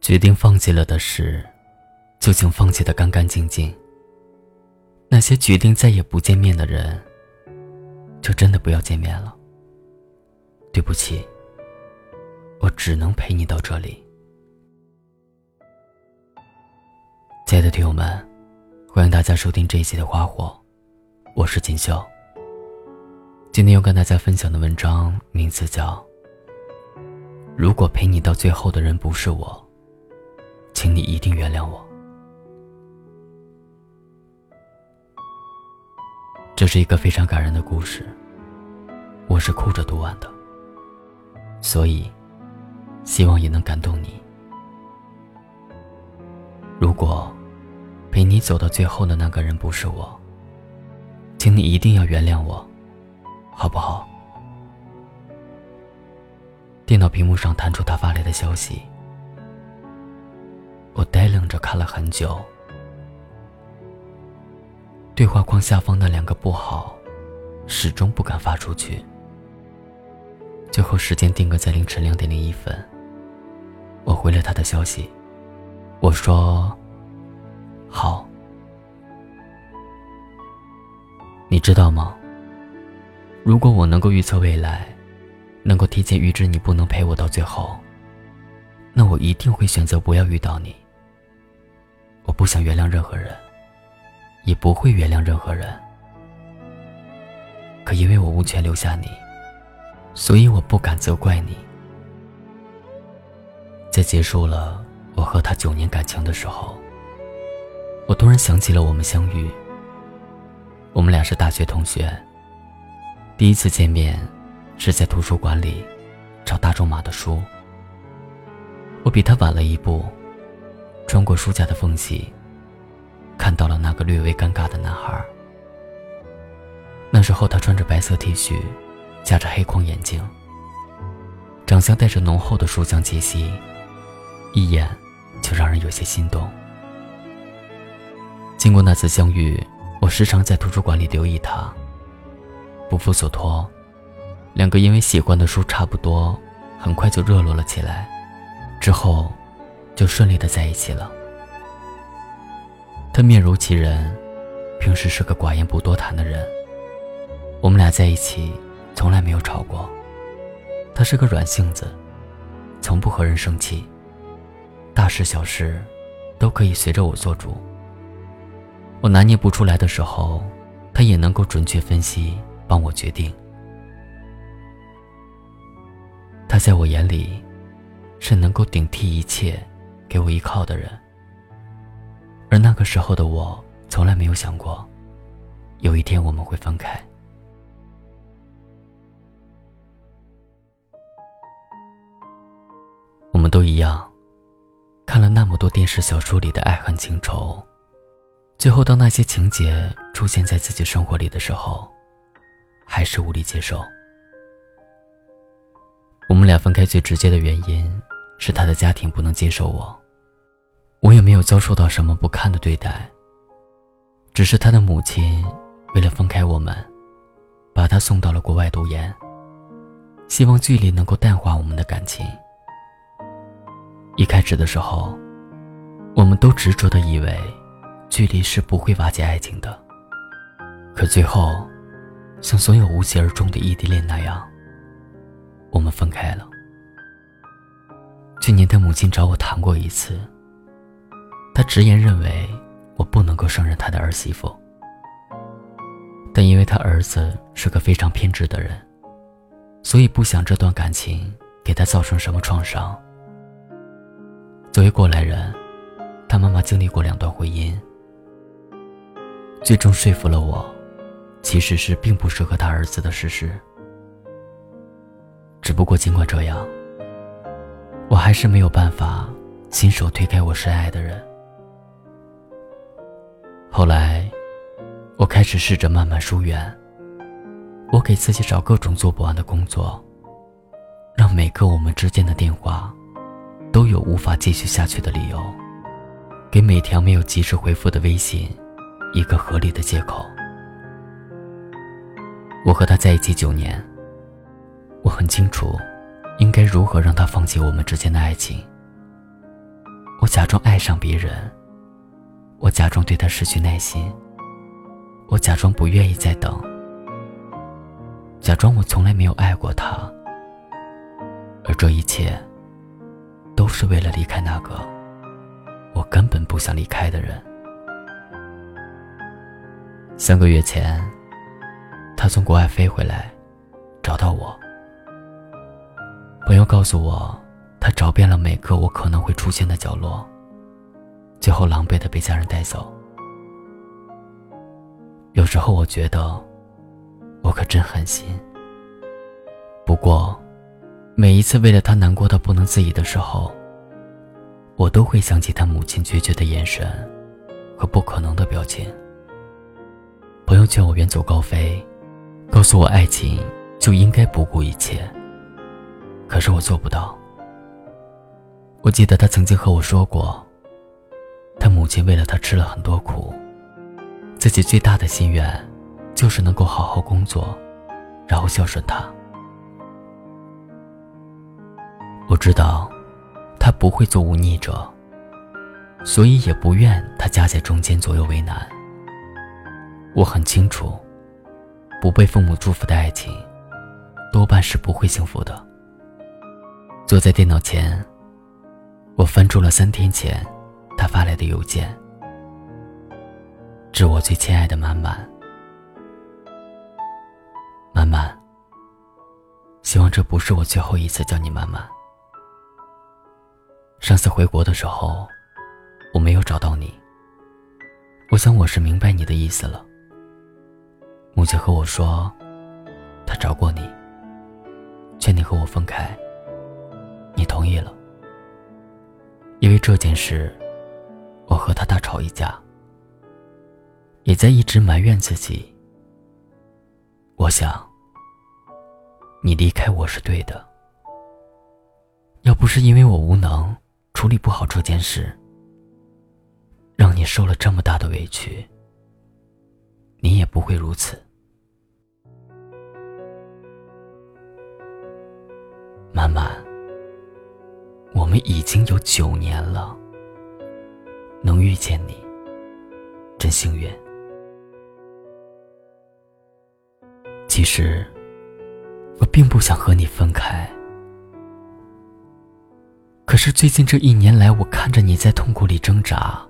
决定放弃了的事，就请放弃的干干净净。那些决定再也不见面的人，就真的不要见面了。对不起，我只能陪你到这里。亲爱的听友们，欢迎大家收听这一期的《花火》，我是锦绣。今天要跟大家分享的文章名字叫。如果陪你到最后的人不是我，请你一定原谅我。这是一个非常感人的故事，我是哭着读完的，所以希望也能感动你。如果陪你走到最后的那个人不是我，请你一定要原谅我，好不好？电脑屏幕上弹出他发来的消息，我呆愣着看了很久。对话框下方那两个不好，始终不敢发出去。最后时间定格在凌晨两点零一分，我回了他的消息，我说：“好。”你知道吗？如果我能够预测未来。能够提前预知你不能陪我到最后，那我一定会选择不要遇到你。我不想原谅任何人，也不会原谅任何人。可因为我无权留下你，所以我不敢责怪你。在结束了我和他九年感情的时候，我突然想起了我们相遇。我们俩是大学同学，第一次见面。是在图书馆里找大仲马的书。我比他晚了一步，穿过书架的缝隙，看到了那个略微尴尬的男孩。那时候他穿着白色 T 恤，夹着黑框眼镜，长相带着浓厚的书香气息，一眼就让人有些心动。经过那次相遇，我时常在图书馆里留意他，不负所托。两个因为喜欢的书差不多，很快就热络了起来，之后，就顺利的在一起了。他面如其人，平时是个寡言不多谈的人。我们俩在一起，从来没有吵过。他是个软性子，从不和人生气，大事小事，都可以随着我做主。我拿捏不出来的时候，他也能够准确分析，帮我决定。他在我眼里，是能够顶替一切、给我依靠的人。而那个时候的我，从来没有想过，有一天我们会分开。我们都一样，看了那么多电视、小说里的爱恨情仇，最后当那些情节出现在自己生活里的时候，还是无力接受。我们俩分开最直接的原因是他的家庭不能接受我，我也没有遭受到什么不堪的对待。只是他的母亲为了分开我们，把他送到了国外读研，希望距离能够淡化我们的感情。一开始的时候，我们都执着的以为距离是不会瓦解爱情的，可最后，像所有无疾而终的异地恋那样。我们分开了。去年他母亲找我谈过一次，他直言认为我不能够胜任他的儿媳妇，但因为他儿子是个非常偏执的人，所以不想这段感情给他造成什么创伤。作为过来人，他妈妈经历过两段婚姻，最终说服了我，其实是并不适合他儿子的事实。只不过，尽管这样，我还是没有办法亲手推开我深爱的人。后来，我开始试着慢慢疏远。我给自己找各种做不完的工作，让每个我们之间的电话都有无法继续下去的理由，给每条没有及时回复的微信一个合理的借口。我和他在一起九年。我很清楚，应该如何让他放弃我们之间的爱情。我假装爱上别人，我假装对他失去耐心，我假装不愿意再等，假装我从来没有爱过他，而这一切，都是为了离开那个我根本不想离开的人。三个月前，他从国外飞回来，找到我。朋友告诉我，他找遍了每个我可能会出现的角落，最后狼狈的被家人带走。有时候我觉得，我可真狠心。不过，每一次为了他难过到不能自已的时候，我都会想起他母亲决绝的眼神和不可能的表情。朋友劝我远走高飞，告诉我爱情就应该不顾一切。可是我做不到。我记得他曾经和我说过，他母亲为了他吃了很多苦，自己最大的心愿就是能够好好工作，然后孝顺他。我知道他不会做忤逆者，所以也不愿他夹在中间左右为难。我很清楚，不被父母祝福的爱情，多半是不会幸福的。坐在电脑前，我翻出了三天前他发来的邮件。致我最亲爱的满满，满满。希望这不是我最后一次叫你满满。上次回国的时候，我没有找到你。我想我是明白你的意思了。母亲和我说，他找过你，劝你和我分开。你同意了，因为这件事，我和他大吵一架，也在一直埋怨自己。我想，你离开我是对的。要不是因为我无能处理不好这件事，让你受了这么大的委屈，你也不会如此。满满。我们已经有九年了，能遇见你，真幸运。其实，我并不想和你分开。可是最近这一年来，我看着你在痛苦里挣扎，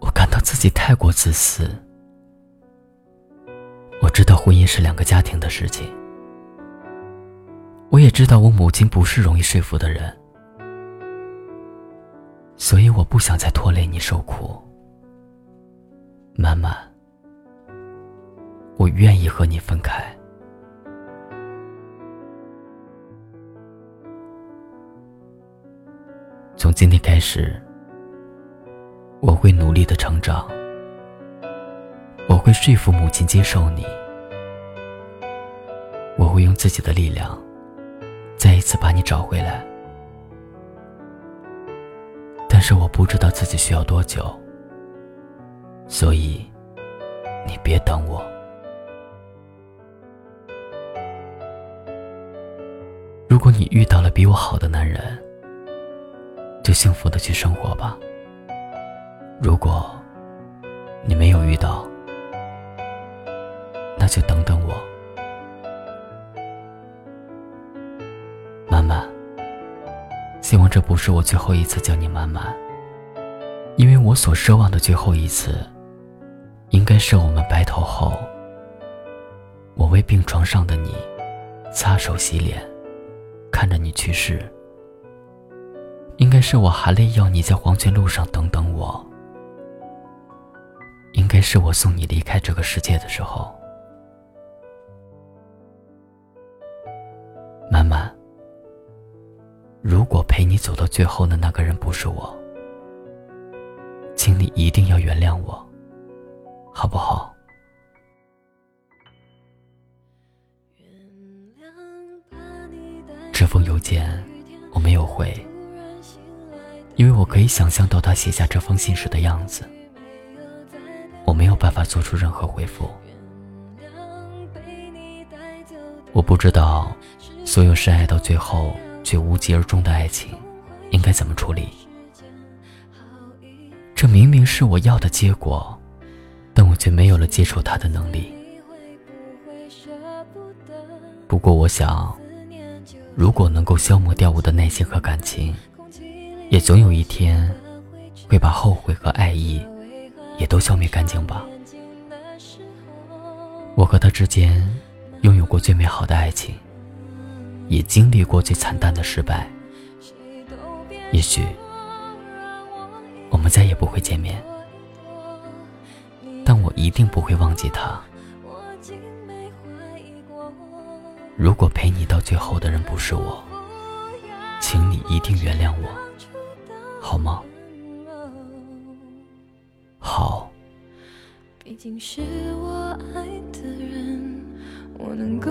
我感到自己太过自私。我知道婚姻是两个家庭的事情。我也知道我母亲不是容易说服的人，所以我不想再拖累你受苦。满满，我愿意和你分开。从今天开始，我会努力的成长，我会说服母亲接受你，我会用自己的力量。再一次把你找回来，是我不知道自己需要多久，所以你别等我。如果你遇到了比我好的男人，就幸福的去生活吧。如果你没有遇到，那就等等我。希望这不是我最后一次叫你妈妈，因为我所奢望的最后一次，应该是我们白头后，我为病床上的你擦手洗脸，看着你去世。应该是我含泪要你在黄泉路上等等我，应该是我送你离开这个世界的时候，走到最后的那个人不是我，请你一定要原谅我，好不好？这封邮件我没有回，因为我可以想象到他写下这封信时的样子。我没有办法做出任何回复。我不知道，所有深爱到最后。却无疾而终的爱情，应该怎么处理？这明明是我要的结果，但我却没有了接受它的能力。不过，我想，如果能够消磨掉我的耐心和感情，也总有一天会把后悔和爱意也都消灭干净吧。我和他之间拥有过最美好的爱情，也经历过最惨淡的失败。也许我们再也不会见面，但我一定不会忘记他。如果陪你到最后的人不是我，请你一定原谅我，好吗？好。毕竟是我爱的人，我能够